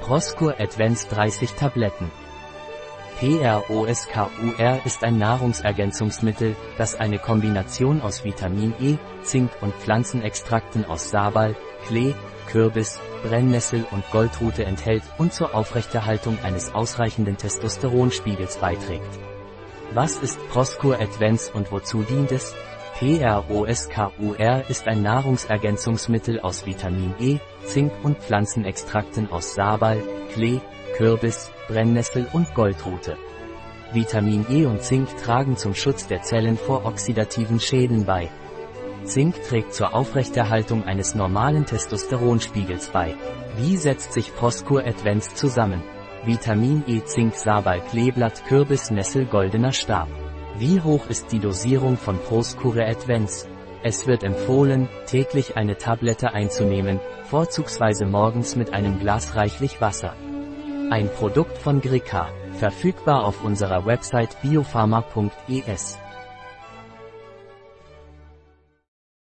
Proscur Advance 30 Tabletten. PROSKUR ist ein Nahrungsergänzungsmittel, das eine Kombination aus Vitamin E, Zink und Pflanzenextrakten aus Sabal, Klee, Kürbis, Brennnessel und Goldrute enthält und zur Aufrechterhaltung eines ausreichenden Testosteronspiegels beiträgt. Was ist Proscur Advance und wozu dient es? PROSKUR ist ein Nahrungsergänzungsmittel aus Vitamin E, Zink und Pflanzenextrakten aus Sabal, Klee, Kürbis, Brennnessel und Goldrute. Vitamin E und Zink tragen zum Schutz der Zellen vor oxidativen Schäden bei. Zink trägt zur Aufrechterhaltung eines normalen Testosteronspiegels bei. Wie setzt sich Proscur Advance zusammen? Vitamin E Zink Sabal Kleeblatt Kürbis Nessel Goldener Stab. Wie hoch ist die Dosierung von Proscure Advance? Es wird empfohlen, täglich eine Tablette einzunehmen, vorzugsweise morgens mit einem Glas reichlich Wasser. Ein Produkt von Grika, verfügbar auf unserer Website biopharma.es.